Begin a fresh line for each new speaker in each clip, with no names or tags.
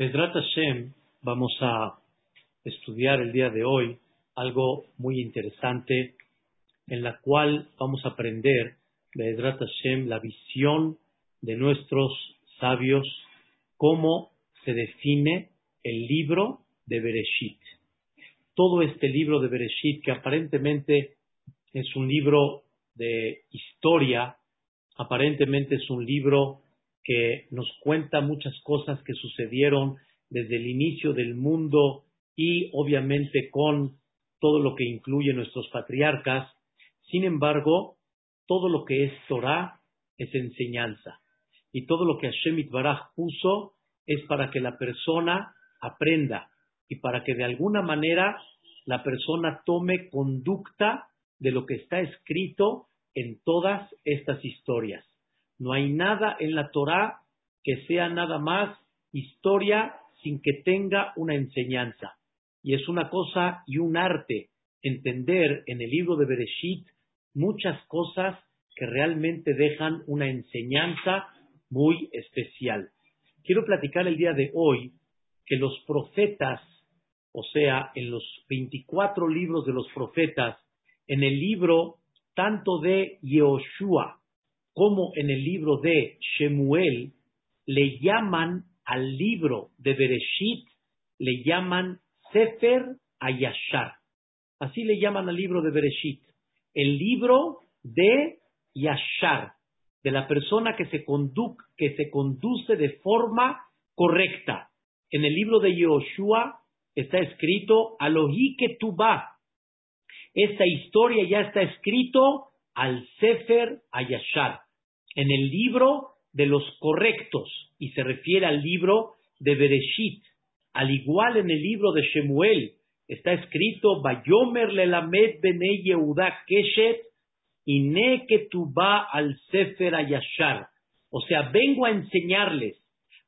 Bedrat Hashem, vamos a estudiar el día de hoy algo muy interesante en la cual vamos a aprender, Bedrat Hashem, la visión de nuestros sabios, cómo se define el libro de Bereshit. Todo este libro de Bereshit, que aparentemente es un libro de historia, aparentemente es un libro que nos cuenta muchas cosas que sucedieron desde el inicio del mundo y obviamente con todo lo que incluye nuestros patriarcas. Sin embargo, todo lo que es Torah es enseñanza. Y todo lo que Hashem Baraj puso es para que la persona aprenda y para que de alguna manera la persona tome conducta de lo que está escrito en todas estas historias. No hay nada en la Torá que sea nada más historia sin que tenga una enseñanza. Y es una cosa y un arte entender en el libro de Bereshit muchas cosas que realmente dejan una enseñanza muy especial. Quiero platicar el día de hoy que los profetas, o sea, en los 24 libros de los profetas, en el libro tanto de Yehoshua como en el libro de Shemuel le llaman al libro de Bereshit, le llaman Sefer Ayashar. Así le llaman al libro de Bereshit. El libro de Yashar, de la persona que se, que se conduce de forma correcta. En el libro de Yehoshua está escrito Alohi Ketubah. Esta historia ya está escrito al Sefer Ayashar, en el libro de los correctos, y se refiere al libro de Bereshit. Al igual en el libro de Shemuel, está escrito Bayomer lelamed bene Yehuda keshet ine va al Sefer Ayashar. O sea, vengo a enseñarles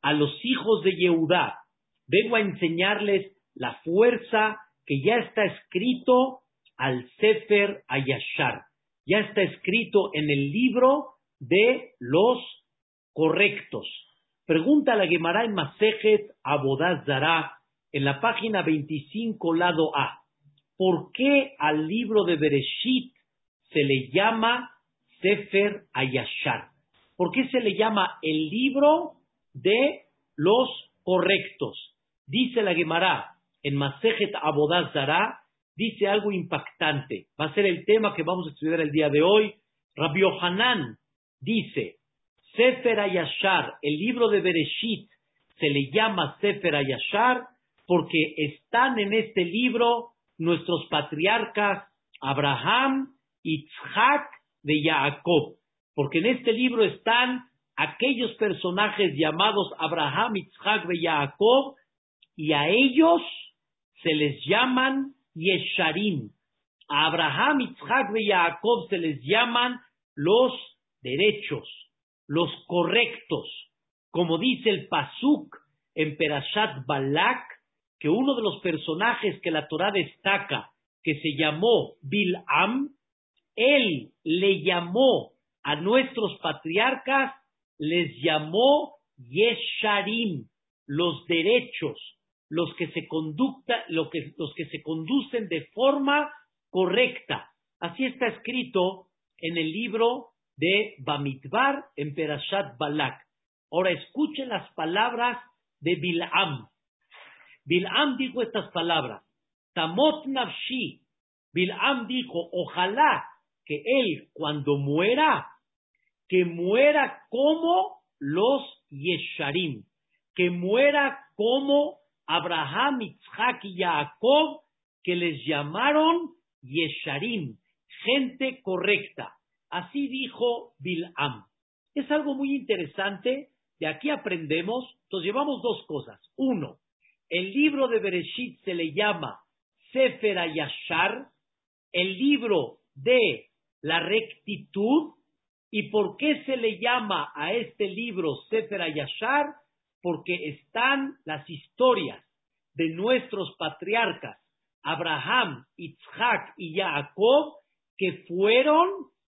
a los hijos de Yehudá, vengo a enseñarles la fuerza que ya está escrito al Sefer Ayashar ya está escrito en el libro de los correctos. Pregunta la Gemara en Masejet Abodazara en la página 25, lado A. ¿Por qué al libro de Bereshit se le llama Sefer Ayashar? ¿Por qué se le llama el libro de los correctos? Dice la Gemara en Masejet Abodazara dice algo impactante. Va a ser el tema que vamos a estudiar el día de hoy. Rabbi Hanan dice, Sefer Ayashar, el libro de Bereshit, se le llama Sefer Ayashar porque están en este libro nuestros patriarcas Abraham, Yitzhak de Jacob. Porque en este libro están aquellos personajes llamados Abraham, Yitzhak de Jacob, y a ellos se les llaman Yesharim. A Abraham, Isaac y Jacob se les llaman los derechos, los correctos. Como dice el Pasuk en Perashat Balak, que uno de los personajes que la Torah destaca, que se llamó Bil'am, él le llamó a nuestros patriarcas, les llamó Yesharim, los derechos, los que se conducta, los que se conducen de forma correcta. Así está escrito en el libro de Bamidbar en Perashat Balak. Ahora escuchen las palabras de Bil'am. Bil'am dijo estas palabras. Tamot nafshi. Bil'am dijo, ojalá que él cuando muera, que muera como los Yesharim, que muera como Abraham, Isaac y Jacob, que les llamaron Yesharim, gente correcta. Así dijo Bil'am. Es algo muy interesante. De aquí aprendemos, entonces llevamos dos cosas. Uno, el libro de Bereshit se le llama Sefer Ayashar, el libro de la rectitud. ¿Y por qué se le llama a este libro Sefer Ayashar? Porque están las historias de nuestros patriarcas, Abraham, Isaac y Jacob, que fueron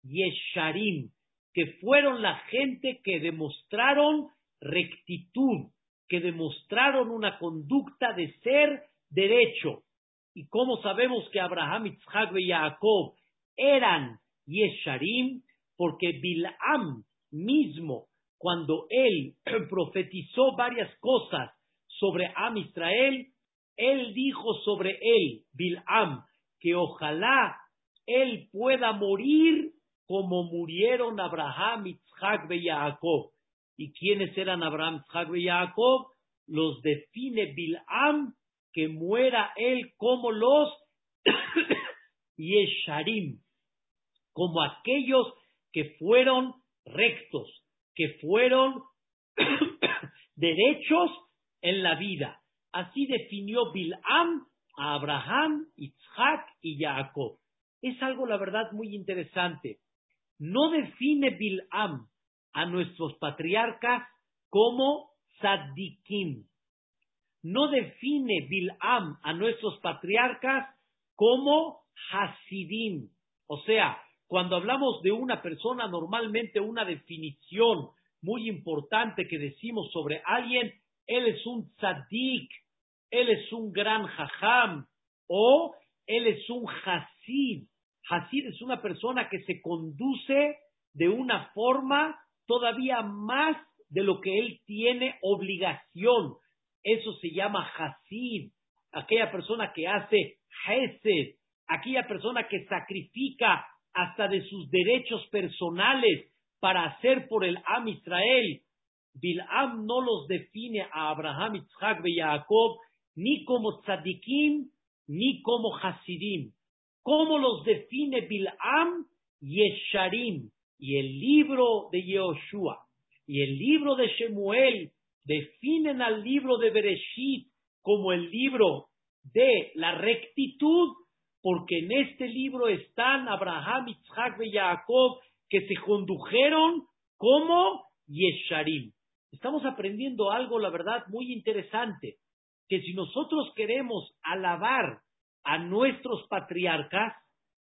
Yesharim, que fueron la gente que demostraron rectitud, que demostraron una conducta de ser derecho. ¿Y cómo sabemos que Abraham, Isaac y Jacob eran Yesharim? Porque Bilam mismo, cuando él profetizó varias cosas sobre Am Israel, él dijo sobre él, Bilam, que ojalá él pueda morir como murieron Abraham, Isaac y Jacob. ¿Y quiénes eran Abraham, Isaac y Jacob? Los define Bilam, que muera él como los Yesharim, como aquellos que fueron rectos, que fueron derechos en la vida. Así definió Bilam a Abraham, Isaac y Jacob. Es algo, la verdad, muy interesante. No define Bilam a nuestros patriarcas como Sadikim. No define Bilam a nuestros patriarcas como Hasidim. O sea, cuando hablamos de una persona, normalmente una definición muy importante que decimos sobre alguien, él es un tzadik, él es un gran jajam o él es un hasid. Hasid es una persona que se conduce de una forma todavía más de lo que él tiene obligación. Eso se llama Hasid. Aquella persona que hace Hesed, aquella persona que sacrifica hasta de sus derechos personales para hacer por el Am Israel. Bilam no los define a Abraham, Isaac y Jacob ni como tzadikim ni como hasidim. ¿Cómo los define Bilam? Yesharim. Y el libro de Yehoshua y el libro de Shemuel definen al libro de Bereshit como el libro de la rectitud porque en este libro están Abraham, Isaac y Jacob, que se condujeron como Yesharim. Estamos aprendiendo algo, la verdad, muy interesante, que si nosotros queremos alabar a nuestros patriarcas,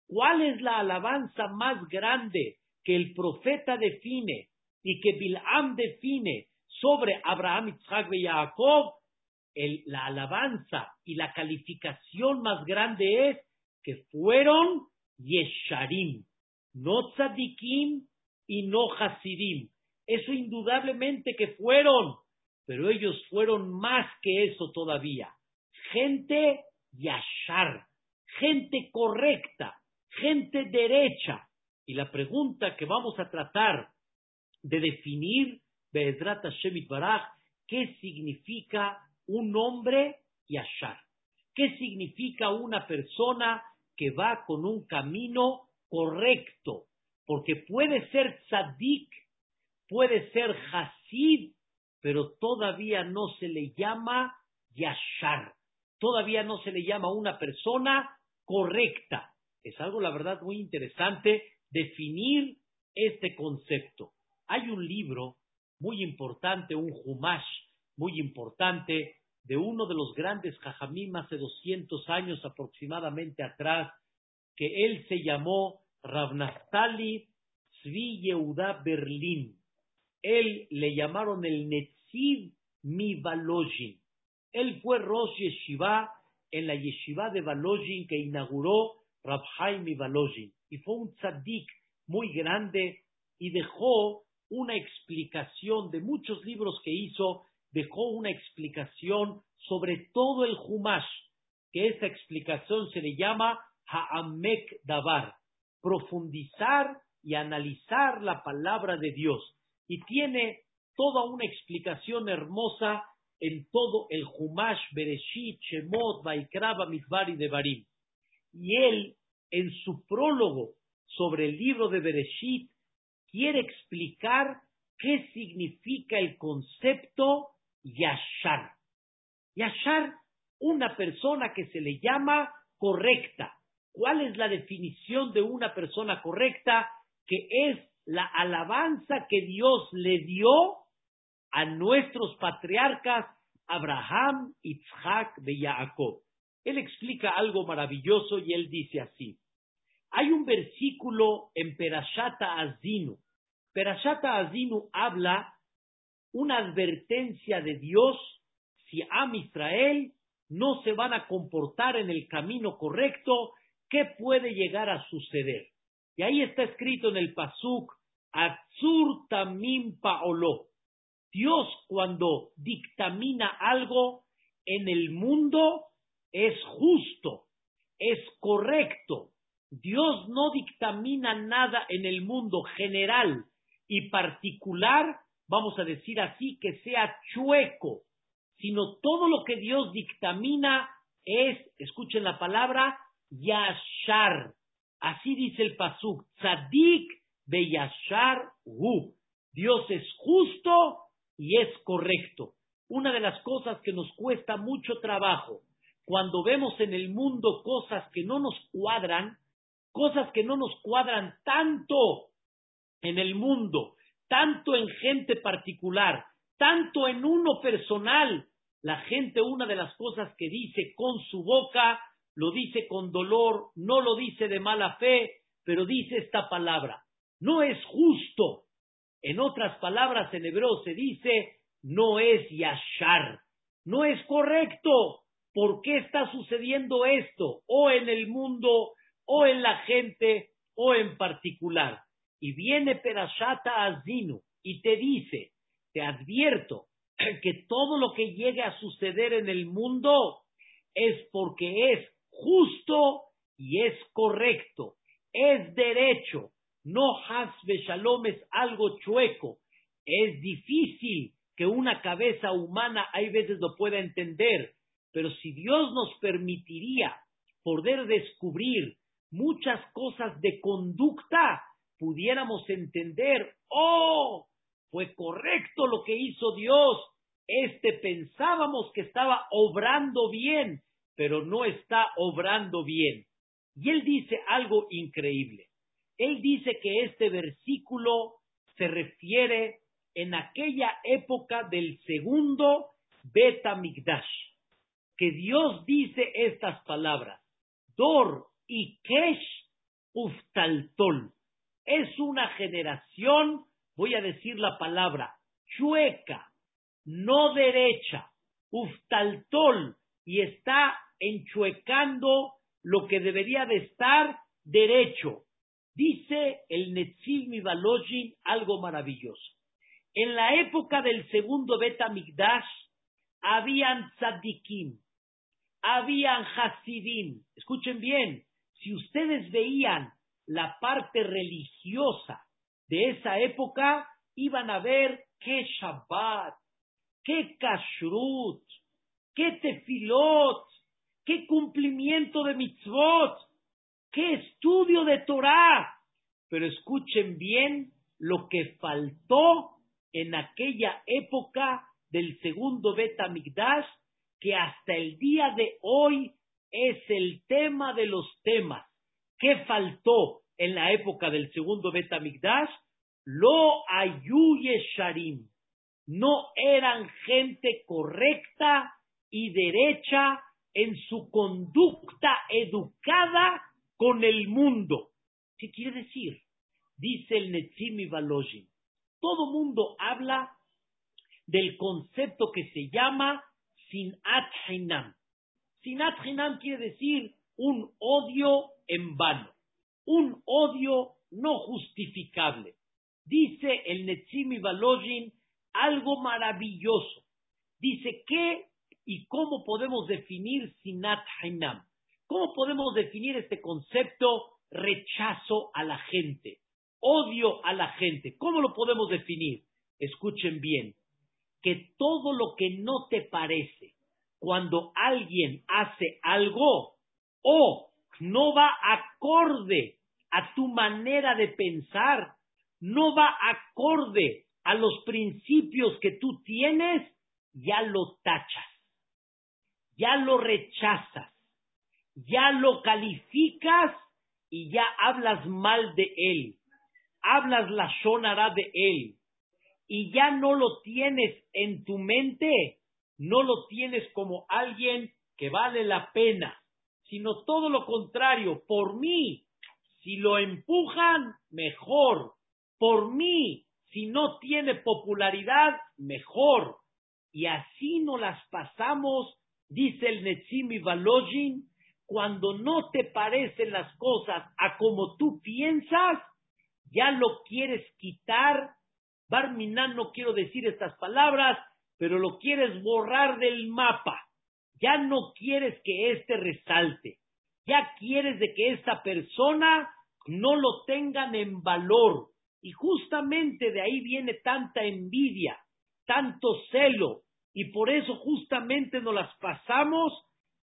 ¿cuál es la alabanza más grande que el profeta define y que Bilam define sobre Abraham, Isaac y Jacob? la alabanza y la calificación más grande es que fueron Yesharim, no Tzadikim y no Hasidim. Eso indudablemente que fueron, pero ellos fueron más que eso todavía. Gente Yashar, gente correcta, gente derecha. Y la pregunta que vamos a tratar de definir, Be'ezrat Hashem Baraj, ¿qué significa un hombre Yashar? ¿Qué significa una persona que va con un camino correcto, porque puede ser tzadik, puede ser hasid, pero todavía no se le llama yashar, todavía no se le llama una persona correcta. Es algo, la verdad, muy interesante definir este concepto. Hay un libro muy importante, un humash muy importante, de uno de los grandes jajamim hace 200 años aproximadamente atrás, que él se llamó Ravnaftali Tzvi Yehuda Berlín. Él le llamaron el Netziv Mivalojin. Él fue Rosh Yeshiva en la Yeshiva de Valojin que inauguró Rabhaim Mivalojin. Y fue un tzaddik muy grande y dejó una explicación de muchos libros que hizo dejó una explicación sobre todo el Humash, que esa explicación se le llama Ha'amek Davar, profundizar y analizar la palabra de Dios. Y tiene toda una explicación hermosa en todo el Humash, Bereshit, Shemot, Vaikraba, Midbar y Devarim. Y él, en su prólogo sobre el libro de Bereshit, quiere explicar qué significa el concepto Yashar. Yashar, una persona que se le llama correcta. ¿Cuál es la definición de una persona correcta? Que es la alabanza que Dios le dio a nuestros patriarcas Abraham, Isaac y Jacob. Él explica algo maravilloso y él dice así. Hay un versículo en Perashata Azinu. Perashata Azinu habla una advertencia de Dios si Am Israel no se van a comportar en el camino correcto, ¿qué puede llegar a suceder? Y ahí está escrito en el Pasuk, Atzur Tamim Paolo. Dios cuando dictamina algo en el mundo es justo, es correcto. Dios no dictamina nada en el mundo general y particular, vamos a decir así, que sea chueco, sino todo lo que Dios dictamina es, escuchen la palabra, yashar. Así dice el pasuk, tzadik be yashar hu. Dios es justo y es correcto. Una de las cosas que nos cuesta mucho trabajo cuando vemos en el mundo cosas que no nos cuadran, cosas que no nos cuadran tanto en el mundo, tanto en gente particular, tanto en uno personal. La gente una de las cosas que dice con su boca, lo dice con dolor, no lo dice de mala fe, pero dice esta palabra. No es justo. En otras palabras, en hebreo se dice, no es yashar. No es correcto. ¿Por qué está sucediendo esto? O en el mundo, o en la gente, o en particular. Y viene Perashata Azinu y te dice, te advierto que todo lo que llegue a suceder en el mundo es porque es justo y es correcto, es derecho, no hasbe shalom es algo chueco, es difícil que una cabeza humana hay veces lo pueda entender, pero si Dios nos permitiría poder descubrir muchas cosas de conducta, pudiéramos entender, oh, fue correcto lo que hizo Dios, este pensábamos que estaba obrando bien, pero no está obrando bien. Y él dice algo increíble. Él dice que este versículo se refiere en aquella época del segundo Betamigdash, que Dios dice estas palabras, Dor y Kesh Uftaltol. Es una generación, voy a decir la palabra, chueca, no derecha, Uftaltol, y está enchuecando lo que debería de estar derecho. Dice el Netziv Mibalojin algo maravilloso. En la época del segundo Betamigdash habían tzadikim, habían hasidim. Escuchen bien, si ustedes veían la parte religiosa de esa época, iban a ver qué Shabbat, qué Kashrut, qué Tefilot, qué cumplimiento de mitzvot, qué estudio de Torah. Pero escuchen bien lo que faltó en aquella época del segundo Betamigdash, que hasta el día de hoy es el tema de los temas. ¿Qué faltó en la época del segundo Betamigdash? Lo ayuye sharim. No eran gente correcta y derecha en su conducta educada con el mundo. ¿Qué quiere decir? Dice el Netzimi Balojin. Todo mundo habla del concepto que se llama sinat hinam. Sinat hinam quiere decir un odio en vano, un odio no justificable. Dice el Netzimi Balojin algo maravilloso. Dice qué y cómo podemos definir sinat hinam. ¿Cómo podemos definir este concepto rechazo a la gente, odio a la gente? ¿Cómo lo podemos definir? Escuchen bien, que todo lo que no te parece cuando alguien hace algo o no va acorde a tu manera de pensar, no va acorde a los principios que tú tienes, ya lo tachas, ya lo rechazas ya lo calificas y ya hablas mal de él, hablas la shonara de él, y ya no lo tienes en tu mente, no lo tienes como alguien que vale la pena, sino todo lo contrario, por mí, si lo empujan, mejor, por mí, Si no tiene popularidad, mejor. Y así nos las pasamos, dice el Netzimi Valojin, cuando no te parecen las cosas a como tú piensas, ya lo quieres quitar. Barminan, no quiero decir estas palabras, pero lo quieres borrar del mapa. Ya no quieres que éste resalte. Ya quieres de que esta persona no lo tengan en valor. Y justamente de ahí viene tanta envidia, tanto celo. Y por eso justamente nos las pasamos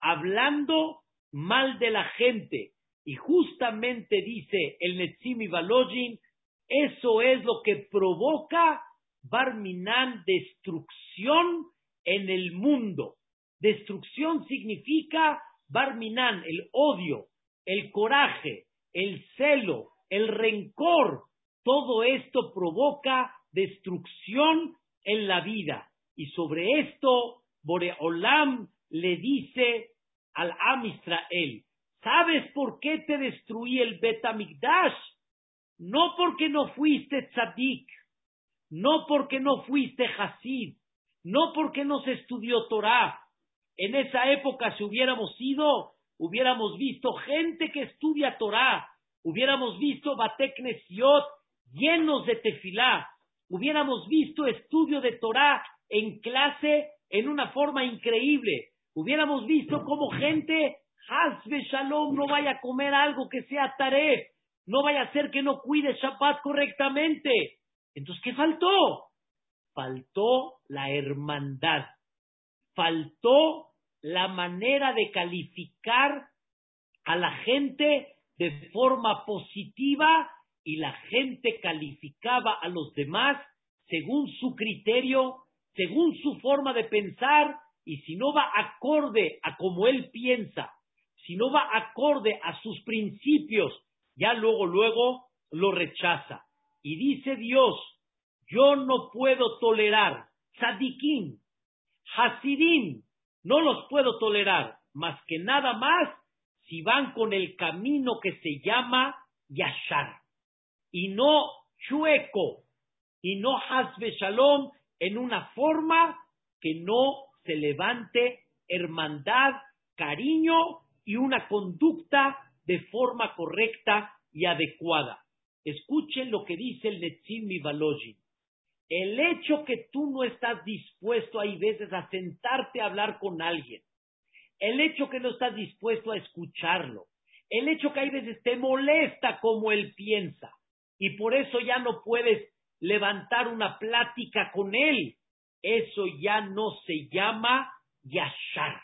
hablando mal de la gente. Y justamente dice el Netzimi Balojin, eso es lo que provoca Barminan destrucción en el mundo. Destrucción significa Barminan, el odio, el coraje, el celo, el rencor. Todo esto provoca destrucción en la vida. Y sobre esto, Boreolam le dice al Am Israel, ¿sabes por qué te destruí el Betamigdash? No porque no fuiste tzadik, no porque no fuiste Hasid, no porque no se estudió Torah. En esa época, si hubiéramos ido, hubiéramos visto gente que estudia Torah, hubiéramos visto Bateknesiot llenos de tefilá, hubiéramos visto estudio de Torah en clase en una forma increíble, hubiéramos visto como gente, Hasbe Shalom, no vaya a comer algo que sea taref, no vaya a ser que no cuide Shabbat correctamente. Entonces, ¿qué faltó? Faltó la hermandad, faltó la manera de calificar a la gente de forma positiva y la gente calificaba a los demás según su criterio, según su forma de pensar y si no va acorde a como él piensa, si no va acorde a sus principios, ya luego, luego lo rechaza. Y dice Dios, yo no puedo tolerar tzadikim, hasidim, no los puedo tolerar, más que nada más si van con el camino que se llama Yashar, y no chueco, y no hasbe shalom, en una forma que no se levante hermandad, cariño y una conducta de forma correcta y adecuada. Escuchen lo que dice el Netzim Mivaloji. El hecho que tú no estás dispuesto hay veces a sentarte a hablar con alguien, el hecho que no estás dispuesto a escucharlo, el hecho que hay veces te molesta como él piensa. Y por eso ya no puedes levantar una plática con él, eso ya no se llama yashar,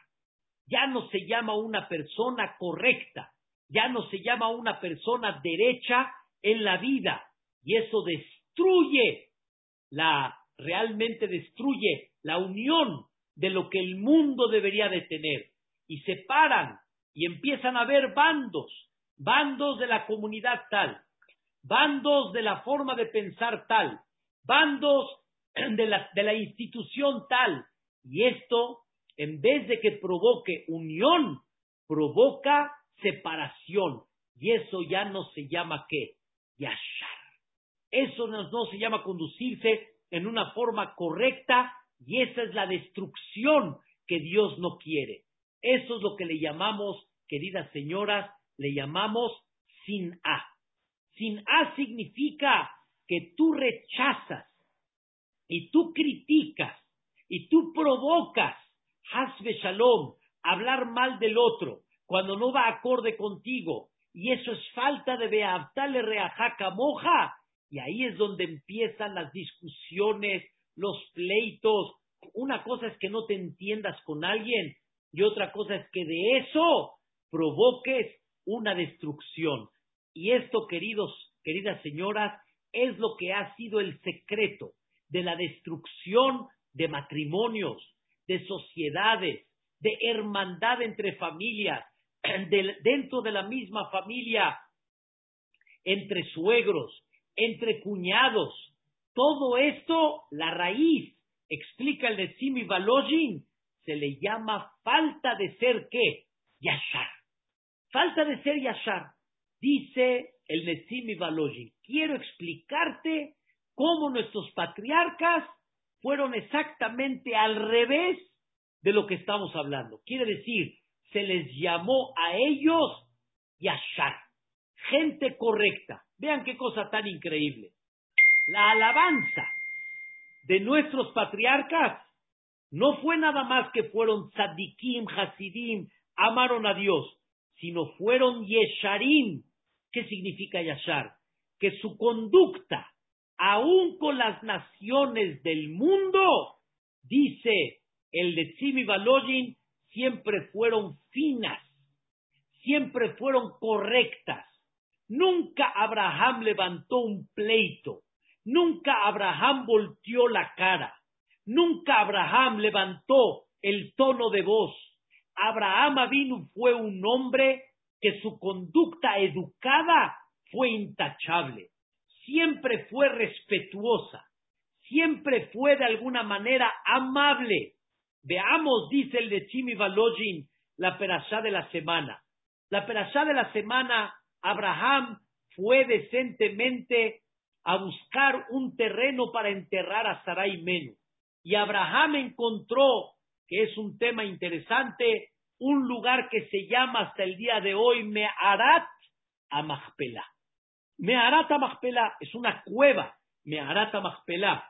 ya no se llama una persona correcta, ya no se llama una persona derecha en la vida. Y eso destruye la realmente destruye la unión de lo que el mundo debería de tener y separan y empiezan a haber bandos, bandos de la comunidad tal, bandos de la forma de pensar tal, bandos de la, de la institución tal. Y esto, en vez de que provoque unión, provoca separación. Y eso ya no se llama qué? Yashar. Eso no, se llama conducirse en una forma correcta y esa es la destrucción que Dios no quiere. Eso es lo que le llamamos, queridas señoras, le llamamos sin A. Sin A significa que tú rechazas y tú criticas y tú provocas, hasbe shalom, hablar mal del otro cuando no va acorde contigo. Y eso es falta de beabtale reajaca moja. Y ahí es donde empiezan las discusiones, los pleitos. Una cosa es que no te entiendas con alguien y otra cosa es que de eso provoques una destrucción. Y esto, queridos, queridas señoras, es lo que ha sido el secreto de la destrucción de matrimonios, de sociedades, de hermandad entre familias, dentro de la misma familia, entre suegros, entre cuñados. Todo esto, la raíz, explica el de Simi Balojin, se le llama falta de ser qué? Yashar. Falta de ser Yashar. Dice el Netzimi Balojin, quiero explicarte cómo nuestros patriarcas fueron exactamente al revés de lo que estamos hablando. Quiere decir, se les llamó a ellos Yashar, gente correcta. Vean qué cosa tan increíble. La alabanza de nuestros patriarcas no fue nada más que fueron tzadikim, hasidim, amaron a Dios, sino fueron yesharim. ¿Qué significa yashar? Que su conducta, aún con las naciones del mundo, dice el de Tzimi siempre fueron finas, siempre fueron correctas. Nunca Abraham levantó un pleito, nunca Abraham volteó la cara, nunca Abraham levantó el tono de voz. Abraham Avinu fue un hombre que su conducta educada fue intachable, siempre fue respetuosa, siempre fue de alguna manera amable. Veamos, dice el de Chimi Balojin, la perashá de la semana. La perashá de la semana, Abraham fue decentemente a buscar un terreno para enterrar a Sarai Menu. Y Abraham encontró, que es un tema interesante, un lugar que se llama hasta el día de hoy Meharat Amachpela. Meharat Amachpela es una cueva, Meharat Amachpela.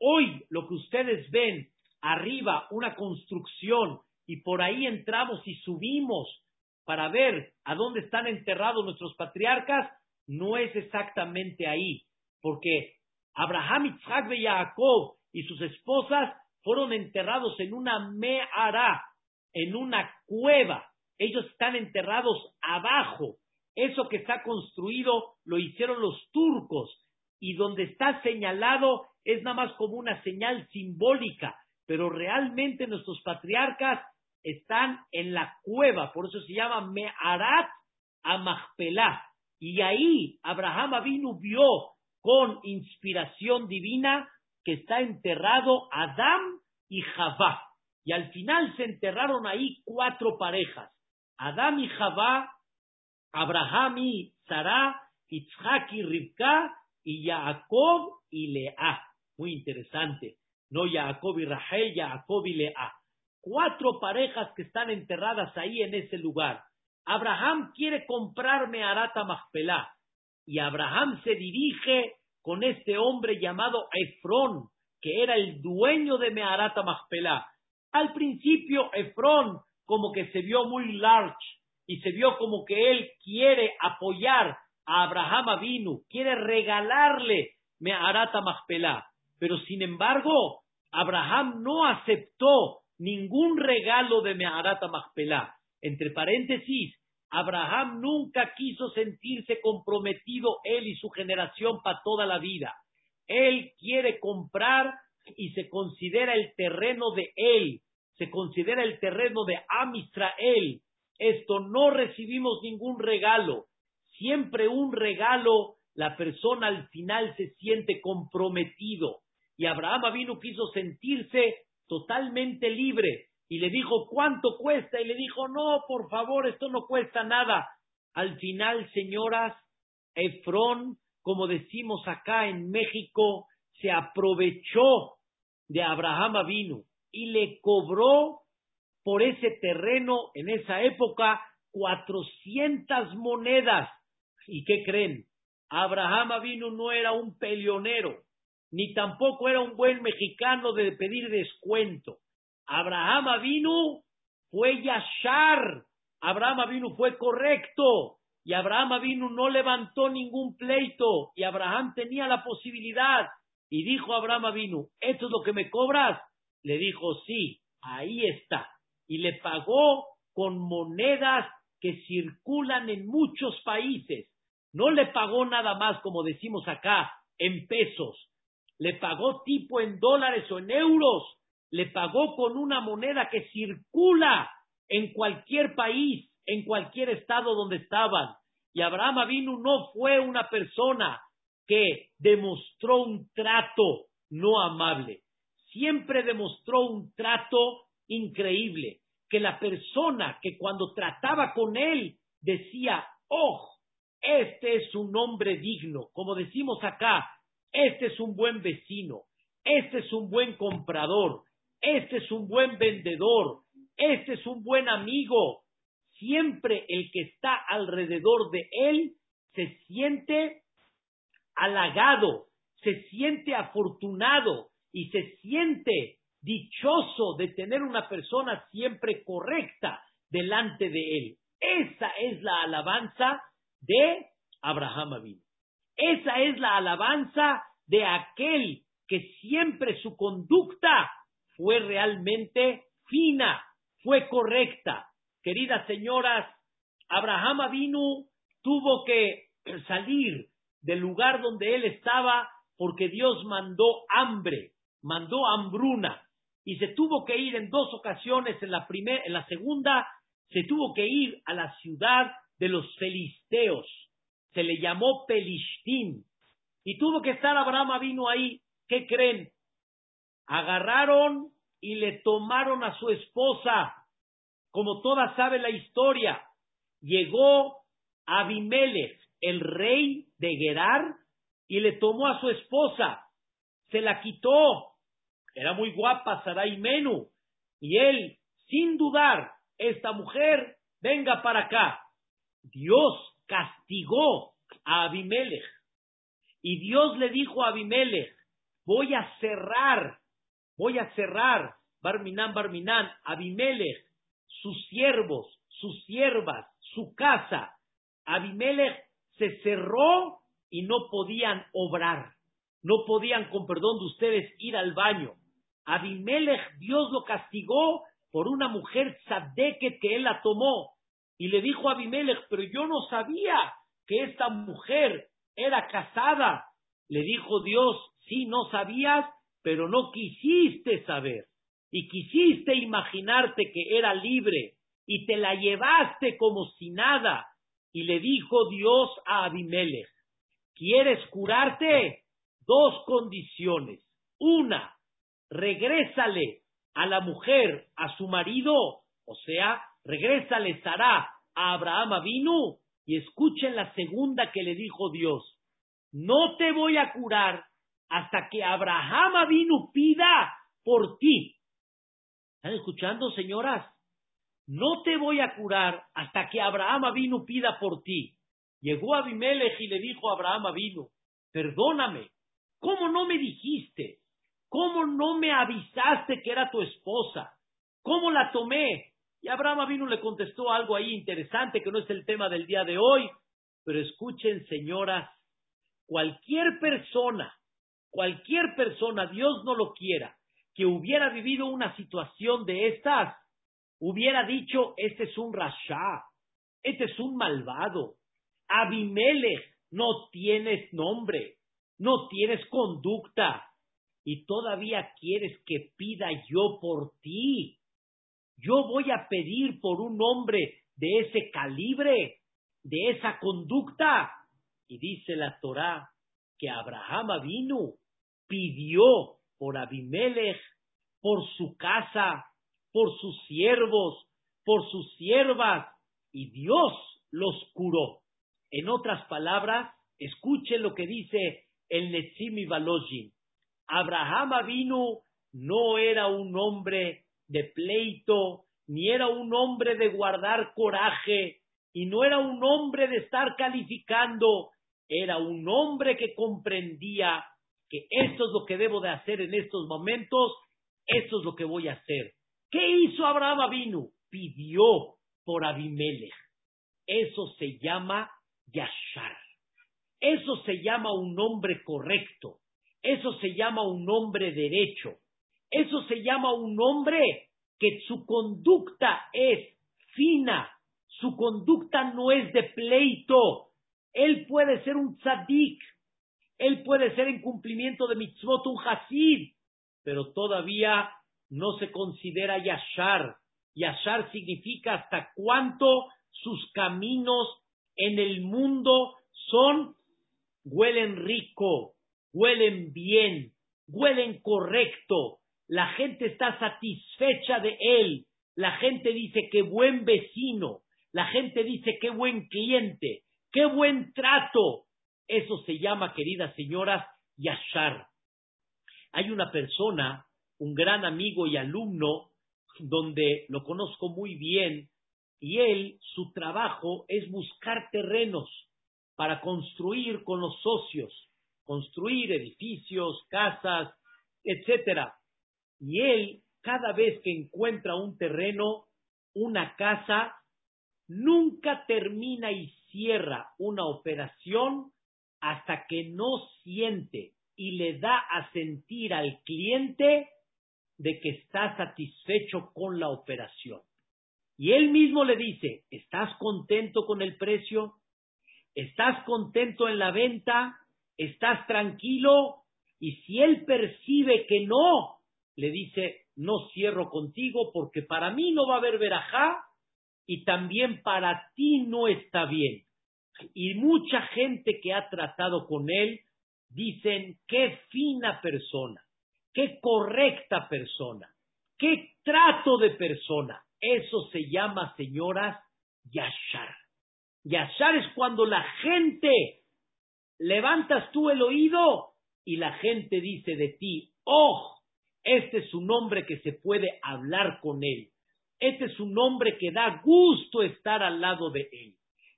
Hoy lo que ustedes ven arriba, una construcción, y por ahí entramos y subimos para ver a dónde están enterrados nuestros patriarcas, no es exactamente ahí, porque Abraham, Isaac y Jacob y sus esposas fueron enterrados en una me'ara, en una cueva. Ellos están enterrados abajo. Eso que está construido lo hicieron los turcos y donde está señalado es nada más como una señal simbólica, pero realmente nuestros patriarcas están en la cueva, por eso se llama Me'arat Amachpelah. Y ahí Abraham Avinu vio con inspiración divina que está enterrado Adán y Javá. Y al final se enterraron ahí cuatro parejas. Adán y Javá, Abraham y Sarah, Itzhak y Rivka, y Jacob y Lea. Muy interesante. No Jacob y Rahel, Jacob y Lea cuatro parejas que están enterradas ahí en ese lugar. Abraham quiere comprarme Arata Machpelah y Abraham se dirige con este hombre llamado Efrón, que era el dueño de Meharata Machpelah. Al principio Efrón como que se vio muy large y se vio como que él quiere apoyar a Abraham Avinu, quiere regalarle Meharata Machpelah. Pero sin embargo, Abraham no aceptó ningún regalo de Meharata Machpelah. Entre paréntesis, Abraham nunca quiso sentirse comprometido él y su generación para toda la vida. Él quiere comprar y se considera el terreno de él, se considera el terreno de Amisrael. Esto no recibimos ningún regalo. Siempre un regalo, la persona al final se siente comprometido. Y Abraham vino quiso sentirse totalmente libre y le dijo, ¿cuánto cuesta? Y le dijo, no, por favor, esto no cuesta nada. Al final, señoras, Efrón, como decimos acá en México, se aprovechó de Abraham Avinu y le cobró por ese terreno en esa época cuatrocientas monedas. ¿Y qué creen? Abraham Avinu no era un peleonero, ni tampoco era un buen mexicano de pedir descuento. Abraham Avinu fue Yashar, Abraham Avinu fue correcto, y Abraham Avinu no levantó ningún pleito, y Abraham tenía la posibilidad, y dijo Abraham Avinu, ¿esto es lo que me cobras? Le dijo, sí, ahí está, y le pagó con monedas que circulan en muchos países. No le pagó nada más, como decimos acá, en pesos, le pagó tipo en dólares o en euros, le pagó con una moneda que circula en cualquier país, en cualquier estado donde estaban. Y Abraham Avinu no fue una persona que demostró un trato no amable. Siempre demostró un trato increíble, que la persona que cuando trataba con él decía, oh, este es un hombre digno, como decimos acá, este es un buen vecino, este es un buen comprador, este es un buen vendedor, este es un buen amigo. Siempre el que está alrededor de él se siente halagado, se siente afortunado y se siente dichoso de tener una persona siempre correcta delante de él. Esa es la alabanza de Abraham Abin. Esa es la alabanza de aquel que siempre su conducta fue realmente fina, fue correcta. Queridas señoras, Abraham Avinu tuvo que salir del lugar donde él estaba porque Dios mandó hambre, mandó hambruna y se tuvo que ir en dos ocasiones, en la primera, en la segunda se tuvo que ir a la ciudad de los filisteos, se le llamó Pelishtim, y tuvo que estar Abraham vino ahí, ¿qué creen? Agarraron y le tomaron a su esposa, como todas saben la historia, llegó Abimelech, el rey de Gerar, y le tomó a su esposa, se la quitó, era muy guapa Sarai Menú, y él, sin dudar, esta mujer, venga para acá. Dios castigó a Abimelech. Y Dios le dijo a Abimelech, voy a cerrar, voy a cerrar, Barminan, Barminan, Abimelech, sus siervos, sus siervas, su casa. Abimelech se cerró y no podían obrar, no podían, con perdón de ustedes, ir al baño. Abimelech, Dios lo castigó por una mujer tzadeket que él la tomó. Y le dijo a Abimelech, pero yo no sabía que esta mujer era casada. Le dijo Dios, sí, no sabías, pero no quisiste saber. Y quisiste imaginarte que era libre. Y te la llevaste como si nada. Y le dijo Dios a Abimelech, ¿quieres curarte? Dos condiciones. Una, regrésale a la mujer, a su marido, o sea, regrésale Sará a Abraham vino y escuchen la segunda que le dijo Dios. No te voy a curar hasta que Abraham vino pida por ti. ¿Están escuchando, señoras? No te voy a curar hasta que Abraham vino pida por ti. Llegó Abimelech y le dijo a Abraham vino, perdóname, ¿cómo no me dijiste? ¿Cómo no me avisaste que era tu esposa? ¿Cómo la tomé? Y Abraham le contestó algo ahí interesante que no es el tema del día de hoy, pero escuchen, señoras, cualquier persona, cualquier persona, Dios no lo quiera, que hubiera vivido una situación de estas, hubiera dicho, este es un rasha, este es un malvado, Abimelech, no tienes nombre, no tienes conducta, y todavía quieres que pida yo por ti. Yo voy a pedir por un hombre de ese calibre, de esa conducta. Y dice la Torá que Abraham vino, pidió por Abimelech, por su casa, por sus siervos, por sus siervas, y Dios los curó. En otras palabras, escuchen lo que dice el Netzimi Balojin. Abraham Avinu no era un hombre de pleito, ni era un hombre de guardar coraje, y no era un hombre de estar calificando, era un hombre que comprendía que esto es lo que debo de hacer en estos momentos, esto es lo que voy a hacer. ¿Qué hizo Abraham Avinu? Pidió por Abimelech. Eso se llama Yashar. Eso se llama un hombre correcto. Eso se llama un hombre derecho. Eso se llama un hombre que su conducta es fina, su conducta no es de pleito. Él puede ser un tzadik, él puede ser en cumplimiento de mitzvot un hasid, pero todavía no se considera yashar. Yashar significa hasta cuánto sus caminos en el mundo son, huelen rico, huelen bien, huelen correcto, la gente está satisfecha de él, la gente dice qué buen vecino, la gente dice qué buen cliente, qué buen trato. Eso se llama, queridas señoras, Yashar. Hay una persona, un gran amigo y alumno, donde lo conozco muy bien, y él, su trabajo es buscar terrenos para construir con los socios, construir edificios, casas, etcétera. Y él, cada vez que encuentra un terreno, una casa, nunca termina y cierra una operación hasta que no siente y le da a sentir al cliente de que está satisfecho con la operación. Y él mismo le dice, ¿estás contento con el precio? ¿Estás contento en la venta? ¿Estás tranquilo? Y si él percibe que no, le dice, no cierro contigo porque para mí no va a haber verajá y también para ti no está bien. Y mucha gente que ha tratado con él dicen, qué fina persona, qué correcta persona, qué trato de persona. Eso se llama, señoras, yashar. Yashar es cuando la gente levantas tú el oído y la gente dice de ti, oh, este es un hombre que se puede hablar con él. Este es un hombre que da gusto estar al lado de él.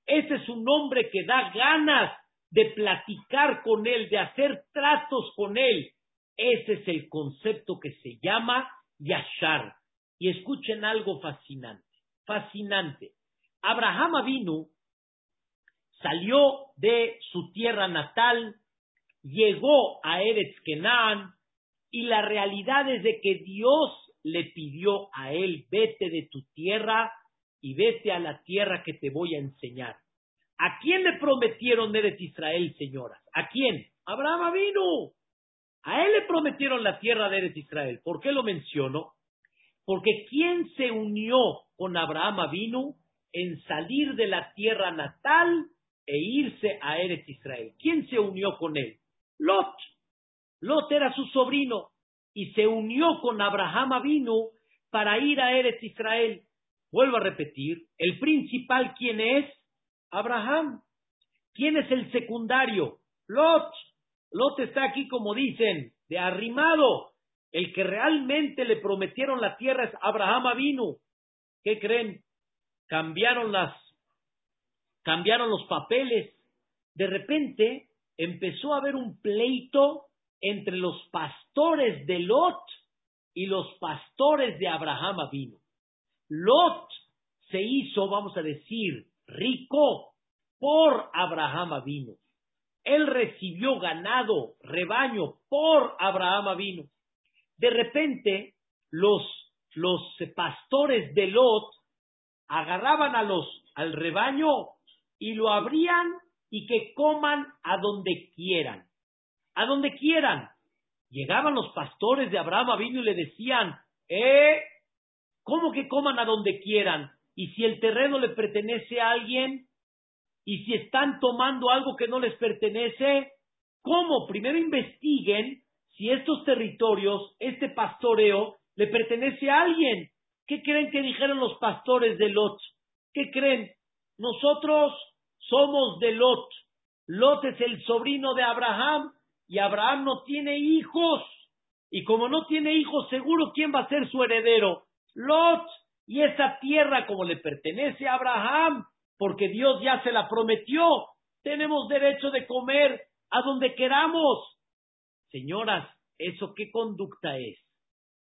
Este es un hombre que da ganas de platicar con él, de hacer tratos con él. Ese es el concepto que se llama Yashar. Y escuchen algo fascinante, fascinante. Abraham Avinu salió de su tierra natal, llegó a Eretz Kenan, y la realidad es de que Dios le pidió a él, vete de tu tierra y vete a la tierra que te voy a enseñar. ¿A quién le prometieron Eres Israel, señoras? ¿A quién? Abraham vino. A él le prometieron la tierra de Eres Israel. ¿Por qué lo menciono? Porque ¿quién se unió con Abraham vino en salir de la tierra natal e irse a Eres Israel? ¿Quién se unió con él? Lot. Lot era su sobrino y se unió con Abraham Avinu para ir a Eretz Israel. Vuelvo a repetir, el principal, ¿quién es? Abraham. ¿Quién es el secundario? Lot. Lot está aquí, como dicen, de arrimado. El que realmente le prometieron la tierra es Abraham Avinu. ¿Qué creen? Cambiaron las, cambiaron los papeles. De repente empezó a haber un pleito entre los pastores de Lot y los pastores de Abraham vino. Lot se hizo, vamos a decir, rico por Abraham vino. Él recibió ganado, rebaño por Abraham vino. De repente, los, los pastores de Lot agarraban a los, al rebaño y lo abrían y que coman a donde quieran a donde quieran. Llegaban los pastores de Abraham vino y le decían, ¿eh? ¿Cómo que coman a donde quieran? Y si el terreno le pertenece a alguien, y si están tomando algo que no les pertenece, ¿cómo? Primero investiguen si estos territorios, este pastoreo, le pertenece a alguien. ¿Qué creen que dijeron los pastores de Lot? ¿Qué creen? Nosotros somos de Lot. Lot es el sobrino de Abraham y Abraham no tiene hijos. Y como no tiene hijos, seguro quién va a ser su heredero. Lot. Y esa tierra como le pertenece a Abraham, porque Dios ya se la prometió. Tenemos derecho de comer a donde queramos. Señoras, ¿eso qué conducta es?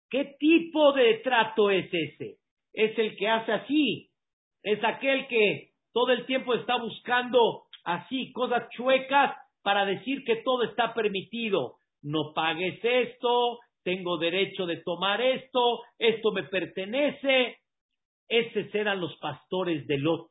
¿Qué tipo de trato es ese? Es el que hace así. Es aquel que todo el tiempo está buscando así cosas chuecas para decir que todo está permitido. No pagues esto, tengo derecho de tomar esto, esto me pertenece. Esos eran los pastores de Lot.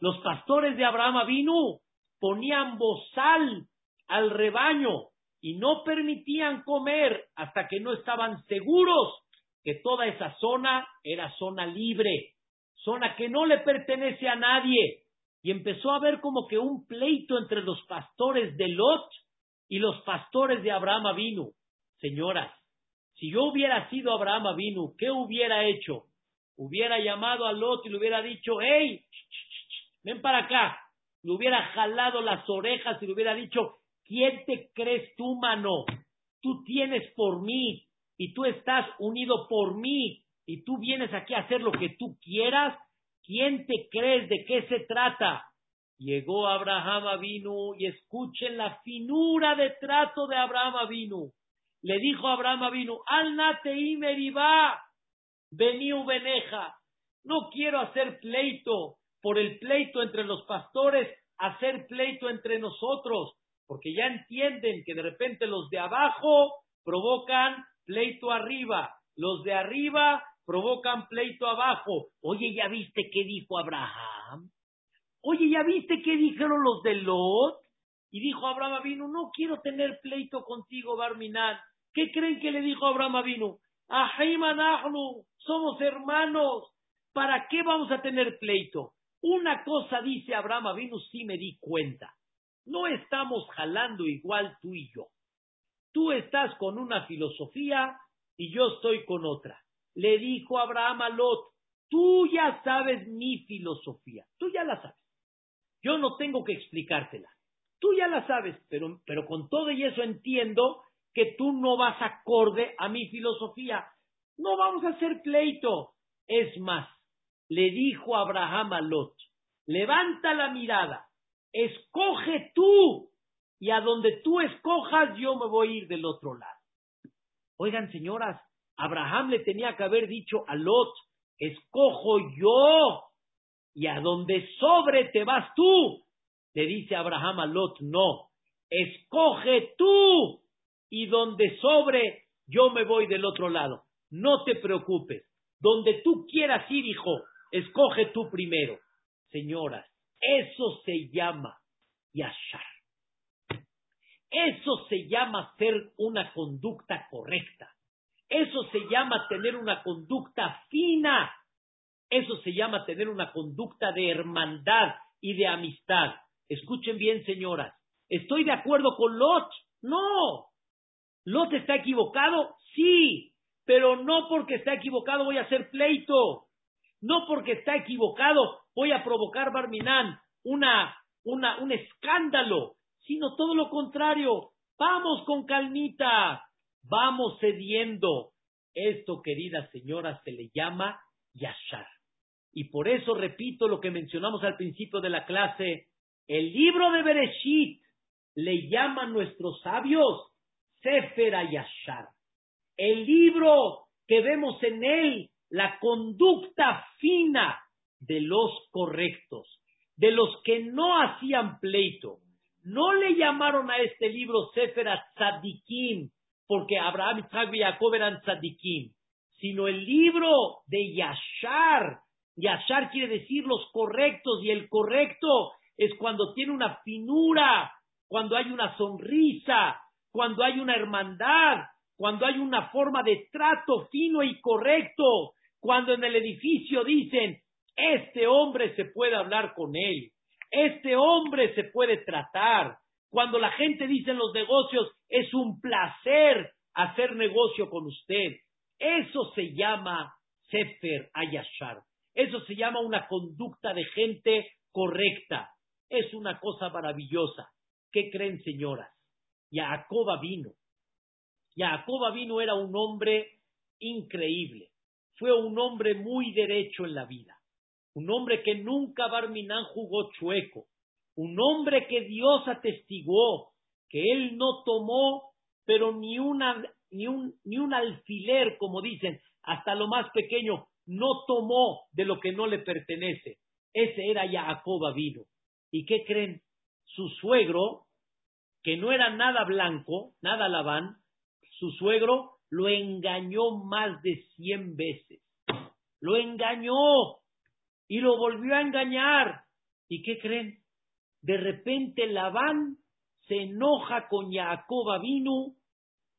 Los pastores de Abraham vino, ponían bozal al rebaño y no permitían comer hasta que no estaban seguros que toda esa zona era zona libre, zona que no le pertenece a nadie, y empezó a haber como que un pleito entre los pastores de Lot y los pastores de Abraham Avinu. Señoras, si yo hubiera sido Abraham Avinu, ¿qué hubiera hecho? Hubiera llamado a Lot y le hubiera dicho, hey, ven para acá. Le hubiera jalado las orejas y le hubiera dicho, ¿Quién te crees tú, mano? Tú tienes por mí y tú estás unido por mí y tú vienes aquí a hacer lo que tú quieras. ¿Quién te crees? ¿De qué se trata? Llegó Abraham Avinu y escuchen la finura de trato de Abraham Avinu. Le dijo Abraham Avinu, al nateim va, veniu beneja. No quiero hacer pleito por el pleito entre los pastores, hacer pleito entre nosotros, porque ya entienden que de repente los de abajo provocan pleito arriba, los de arriba provocan pleito abajo. Oye, ¿ya viste qué dijo Abraham? Oye, ¿ya viste qué dijeron los de Lot? Y dijo Abraham vino, no quiero tener pleito contigo, Barminal. ¿Qué creen que le dijo Abraham vino? Ahlu, somos hermanos. ¿Para qué vamos a tener pleito? Una cosa dice Abraham vino, sí me di cuenta. No estamos jalando igual tú y yo. Tú estás con una filosofía y yo estoy con otra. Le dijo Abraham a Lot, tú ya sabes mi filosofía, tú ya la sabes. Yo no tengo que explicártela. Tú ya la sabes, pero, pero con todo y eso entiendo que tú no vas acorde a mi filosofía. No vamos a hacer pleito. Es más, le dijo Abraham a Lot, levanta la mirada, escoge tú, y a donde tú escojas yo me voy a ir del otro lado. Oigan, señoras, Abraham le tenía que haber dicho a Lot, escojo yo, y a donde sobre te vas tú. Le dice Abraham a Lot, no, escoge tú y donde sobre yo me voy del otro lado. No te preocupes, donde tú quieras ir, hijo, escoge tú primero. Señoras, eso se llama yashar. Eso se llama ser una conducta correcta. Eso se llama tener una conducta fina. Eso se llama tener una conducta de hermandad y de amistad. Escuchen bien, señoras. ¿Estoy de acuerdo con Lot? No. ¿Lot está equivocado? Sí. Pero no porque está equivocado voy a hacer pleito. No porque está equivocado voy a provocar, Barminán, una, una, un escándalo. Sino todo lo contrario. Vamos con calmita. Vamos cediendo. Esto, queridas señoras, se le llama yashar. Y por eso repito lo que mencionamos al principio de la clase. El libro de Bereshit le llaman nuestros sabios Sefer Yashar. El libro que vemos en él la conducta fina de los correctos, de los que no hacían pleito. No le llamaron a este libro Sefer Tzadikim, porque Abraham, Isaac y Jacob eran Tzadikim, sino el libro de Yashar, Yashar quiere decir los correctos y el correcto es cuando tiene una finura, cuando hay una sonrisa, cuando hay una hermandad, cuando hay una forma de trato fino y correcto, cuando en el edificio dicen, este hombre se puede hablar con él, este hombre se puede tratar, cuando la gente dice en los negocios, es un placer hacer negocio con usted. Eso se llama Sefer Ayashar. Eso se llama una conducta de gente correcta. Es una cosa maravillosa. ¿Qué creen, señoras? Jacoba vino. Jacoba vino era un hombre increíble. Fue un hombre muy derecho en la vida. Un hombre que nunca Barminán jugó chueco. Un hombre que Dios atestiguó que él no tomó, pero ni, una, ni, un, ni un alfiler, como dicen, hasta lo más pequeño, no tomó de lo que no le pertenece. Ese era Jacob vino. ¿Y qué creen? Su suegro, que no era nada blanco, nada Labán, su suegro lo engañó más de cien veces. Lo engañó y lo volvió a engañar. ¿Y qué creen? De repente Labán se enoja con Jacob vino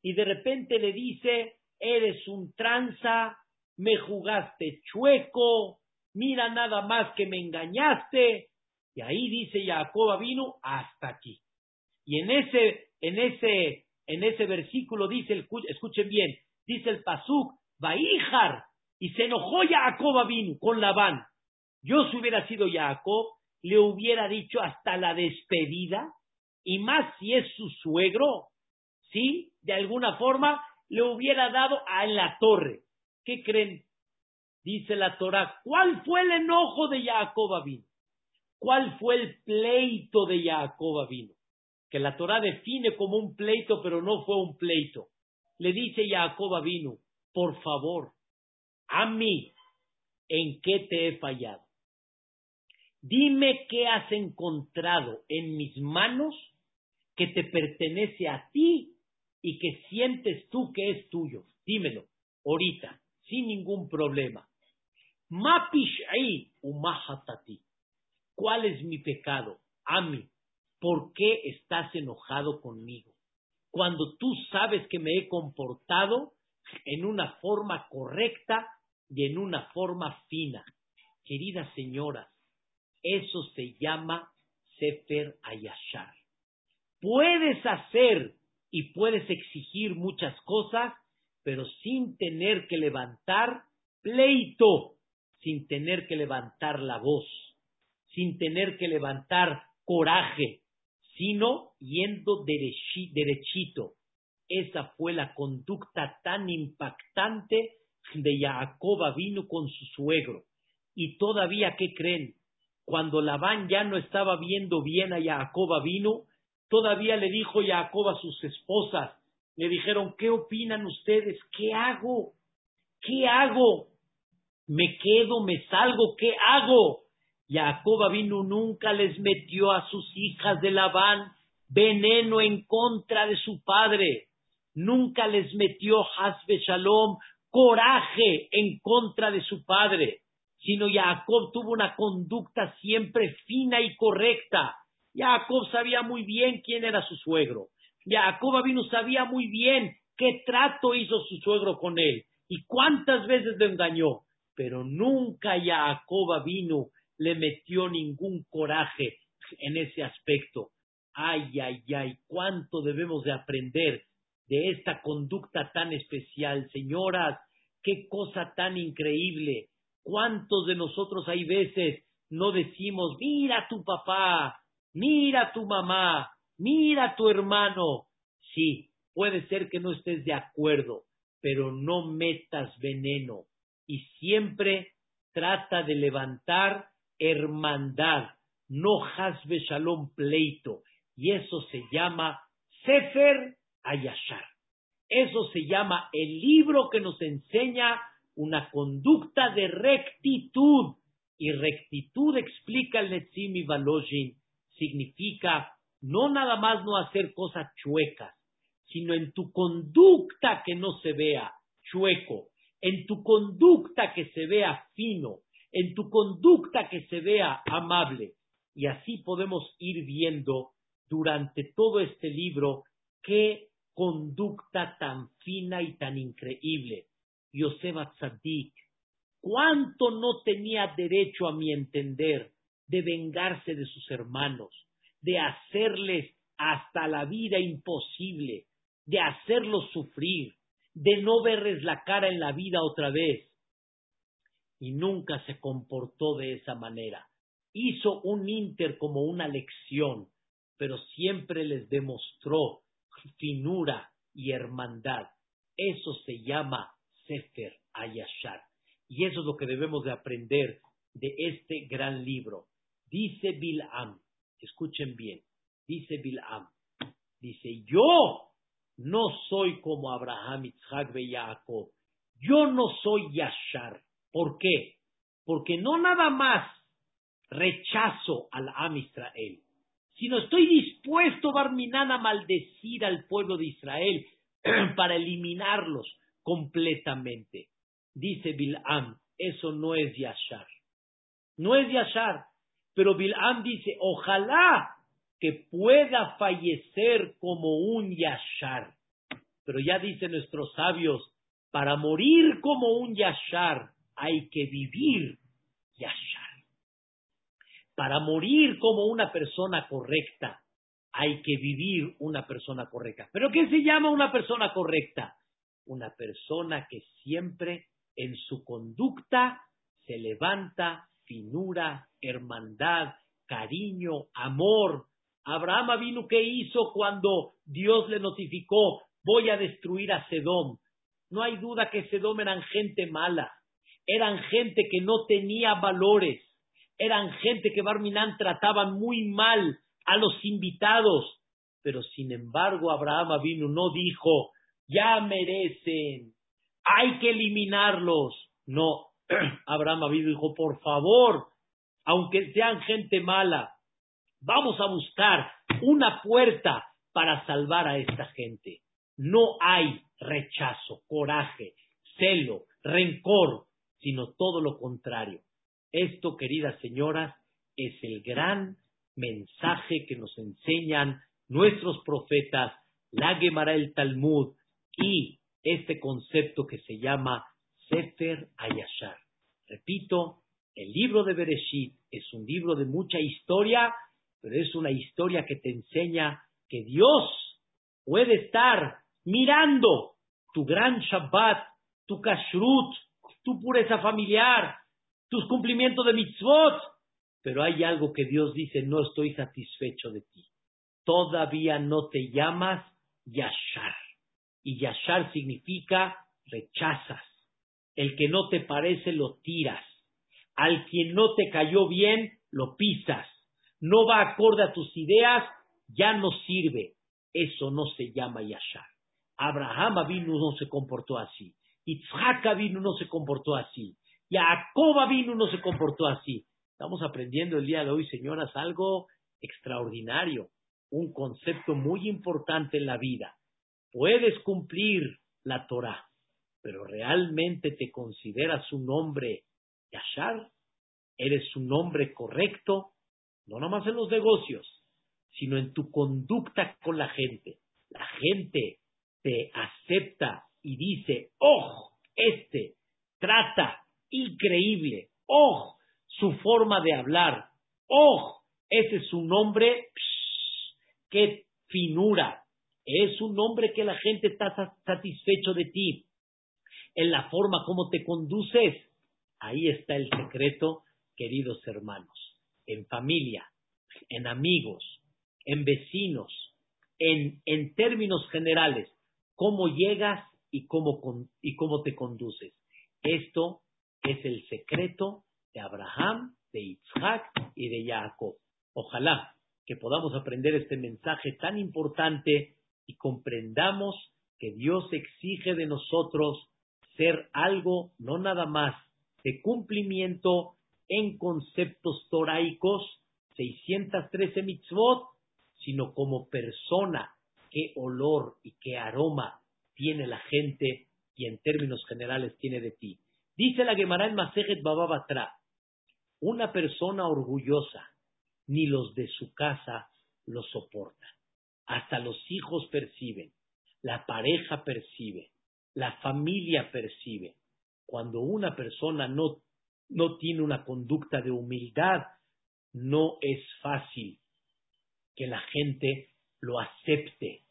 y de repente le dice, eres un tranza, me jugaste chueco, mira nada más que me engañaste. Y ahí dice Jacob vino hasta aquí. Y en ese, en ese, en ese versículo dice, escuchen bien, dice el Pasuk, Baíjar, y se enojó Jacob vino con Labán. Yo si hubiera sido Jacob, le hubiera dicho hasta la despedida, y más si es su suegro, ¿sí? De alguna forma le hubiera dado a la torre. ¿Qué creen? Dice la Torah, ¿cuál fue el enojo de Jacob vino? ¿Cuál fue el pleito de Jacob vino? Que la Torah define como un pleito, pero no fue un pleito. Le dice Jacob vino, por favor, a mí, ¿en qué te he fallado? Dime qué has encontrado en mis manos que te pertenece a ti y que sientes tú que es tuyo. Dímelo, ahorita, sin ningún problema. Mapish'i umahatati. ¿Cuál es mi pecado? Ami, ¿por qué estás enojado conmigo? Cuando tú sabes que me he comportado en una forma correcta y en una forma fina. Queridas señoras, eso se llama Sefer Ayashar. Puedes hacer y puedes exigir muchas cosas, pero sin tener que levantar pleito, sin tener que levantar la voz, sin tener que levantar coraje, sino yendo derechito. Esa fue la conducta tan impactante de Jacob vino con su suegro. Y todavía, ¿qué creen? Cuando Labán ya no estaba viendo bien a Jacob vino, todavía le dijo Jacob a sus esposas, le dijeron, ¿qué opinan ustedes? ¿Qué hago? ¿Qué hago? ¿Me quedo? ¿Me salgo? ¿Qué hago? Jacob vino nunca les metió a sus hijas de Labán veneno en contra de su padre. Nunca les metió Hasbe Shalom coraje en contra de su padre, sino Jacob tuvo una conducta siempre fina y correcta. Jacob sabía muy bien quién era su suegro. Jacob vino sabía muy bien qué trato hizo su suegro con él y cuántas veces lo engañó, pero nunca Jacob vino le metió ningún coraje en ese aspecto. Ay, ay, ay, cuánto debemos de aprender de esta conducta tan especial. Señoras, qué cosa tan increíble. ¿Cuántos de nosotros hay veces no decimos, mira a tu papá, mira a tu mamá, mira a tu hermano? Sí, puede ser que no estés de acuerdo, pero no metas veneno y siempre trata de levantar hermandad, no hasbe shalom pleito, y eso se llama Sefer Ayashar. Eso se llama el libro que nos enseña una conducta de rectitud. Y rectitud explica el Netzimi Valojin, significa no nada más no hacer cosas chuecas, sino en tu conducta que no se vea chueco, en tu conducta que se vea fino, en tu conducta que se vea amable. Y así podemos ir viendo durante todo este libro qué conducta tan fina y tan increíble. Yosef Tzadik, cuánto no tenía derecho a mi entender de vengarse de sus hermanos, de hacerles hasta la vida imposible, de hacerlos sufrir, de no verles la cara en la vida otra vez. Y nunca se comportó de esa manera. Hizo un inter como una lección, pero siempre les demostró finura y hermandad. Eso se llama Sefer Ayashar. Y eso es lo que debemos de aprender de este gran libro. Dice Bil'am, escuchen bien, dice Bil'am, dice, yo no soy como Abraham, Isaac y Jacob. Yo no soy Yashar. ¿Por qué? Porque no nada más rechazo al Am Israel, sino estoy dispuesto, Barminan, a maldecir al pueblo de Israel para eliminarlos completamente. Dice Bil'am, eso no es Yashar. No es Yashar. Pero Bil'am dice, ojalá que pueda fallecer como un Yashar. Pero ya dicen nuestros sabios, para morir como un Yashar hay que vivir Yashar. Para morir como una persona correcta, hay que vivir una persona correcta. ¿Pero qué se llama una persona correcta? Una persona que siempre en su conducta se levanta finura, hermandad, cariño, amor. Abraham vino ¿qué hizo cuando Dios le notificó, voy a destruir a Sedom? No hay duda que Sedom eran gente mala, eran gente que no tenía valores, eran gente que Barminan trataban muy mal a los invitados, pero sin embargo Abraham vino no dijo, ya merecen, hay que eliminarlos. No, Abraham vino dijo, por favor, aunque sean gente mala, vamos a buscar una puerta para salvar a esta gente. No hay rechazo, coraje, celo, rencor, sino todo lo contrario. Esto, queridas señoras, es el gran mensaje que nos enseñan nuestros profetas, la Gemara el Talmud y este concepto que se llama Sefer Ayashar. Repito, el libro de Bereshit es un libro de mucha historia, pero es una historia que te enseña que Dios puede estar mirando tu gran Shabbat, tu kashrut, tu pureza familiar, tus cumplimientos de mitzvot, pero hay algo que Dios dice, no estoy satisfecho de ti. Todavía no te llamas Yashar. Y Yashar significa rechazas. El que no te parece lo tiras. Al quien no te cayó bien, lo pisas. No va acorde a tus ideas, ya no sirve. Eso no se llama Yashar. Abraham vino no se comportó así. Itzhak vino no se comportó así. Jacob vino no se comportó así. Estamos aprendiendo el día de hoy, señoras, algo extraordinario, un concepto muy importante en la vida. Puedes cumplir la Torah, pero realmente te consideras un hombre yashar, eres un hombre correcto, no nomás en los negocios, sino en tu conducta con la gente. La gente te acepta y dice, oh, este trata increíble, oh, su forma de hablar, oh, ese es un hombre, qué finura, es un hombre que la gente está satisfecho de ti, en la forma como te conduces. Ahí está el secreto, queridos hermanos, en familia, en amigos, en vecinos, en, en términos generales, cómo llegas y cómo, y cómo te conduces. Esto es el secreto de Abraham, de Isaac y de Jacob. Ojalá que podamos aprender este mensaje tan importante y comprendamos que Dios exige de nosotros ser algo no nada más de cumplimiento en conceptos toraicos, 613 mitzvot, sino como persona, qué olor y qué aroma tiene la gente y en términos generales tiene de ti. Dice la Gemara en Masejet Bababatra, una persona orgullosa, ni los de su casa lo soportan. Hasta los hijos perciben, la pareja percibe, la familia percibe. Cuando una persona no, no tiene una conducta de humildad, no es fácil que la gente lo acepte.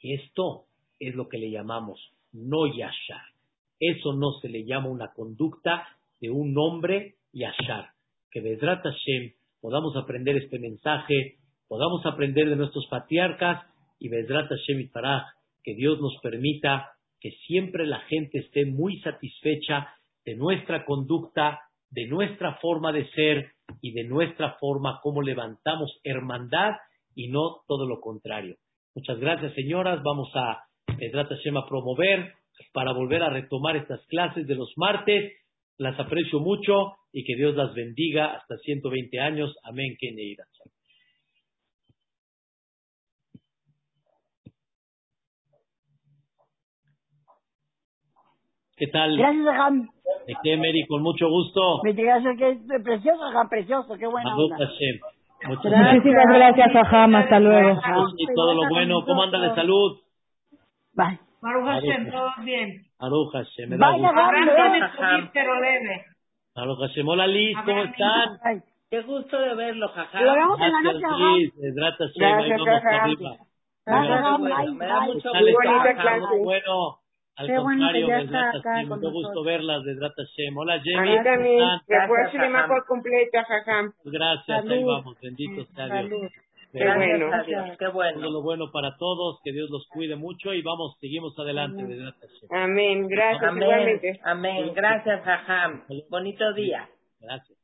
Esto es lo que le llamamos no yashar. Eso no se le llama una conducta de un hombre yashar. Que Bedrat Hashem podamos aprender este mensaje, podamos aprender de nuestros patriarcas y Bedrat Hashem y que Dios nos permita que siempre la gente esté muy satisfecha de nuestra conducta, de nuestra forma de ser y de nuestra forma como levantamos hermandad y no todo lo contrario. Muchas gracias, señoras. Vamos a Bedrat Hashem a promover para volver a retomar estas clases de los martes. Las aprecio mucho y que Dios las bendiga hasta 120 años. Amén. ¿Qué tal?
Gracias, Ajam.
¿De qué, Mary? Con mucho gusto.
Gracias, que es precioso, Ajam, precioso. Qué buena onda.
Muchas
Muchísimas gracias, Ajam. Hasta luego.
Y todo lo bueno. ¿Cómo anda de salud?
Bye.
Baruch Hashem, todo bien.
Baruch Hashem, me da gusto.
Pero leve.
Baruch Hashem, hola Liz, ¿cómo están?
Qué gusto de verlo, jaja.
Lo vemos en la
Gracias
noche.
Liz, ahí
Gracias,
arriba.
Gracias, Bye,
me da
bye.
mucho gusto.
Bueno. Al
Qué bueno que ya
Bedrat
está acá
Hashem,
con
mucho gusto verlas, Bedrat Hashem. Hola
A
Jenny,
mí
¿cómo
también. Que fue
Gracias,
por jajam.
Gracias, ahí vamos, bendito sea Dios.
Salud.
Qué
Gracias
bueno.
a
qué
Todo
bueno.
lo bueno para todos, que Dios los cuide mucho y vamos, seguimos adelante.
Amén. Gracias
Amén.
igualmente.
Amén. Gracias, Jajam. Bonito día.
Gracias.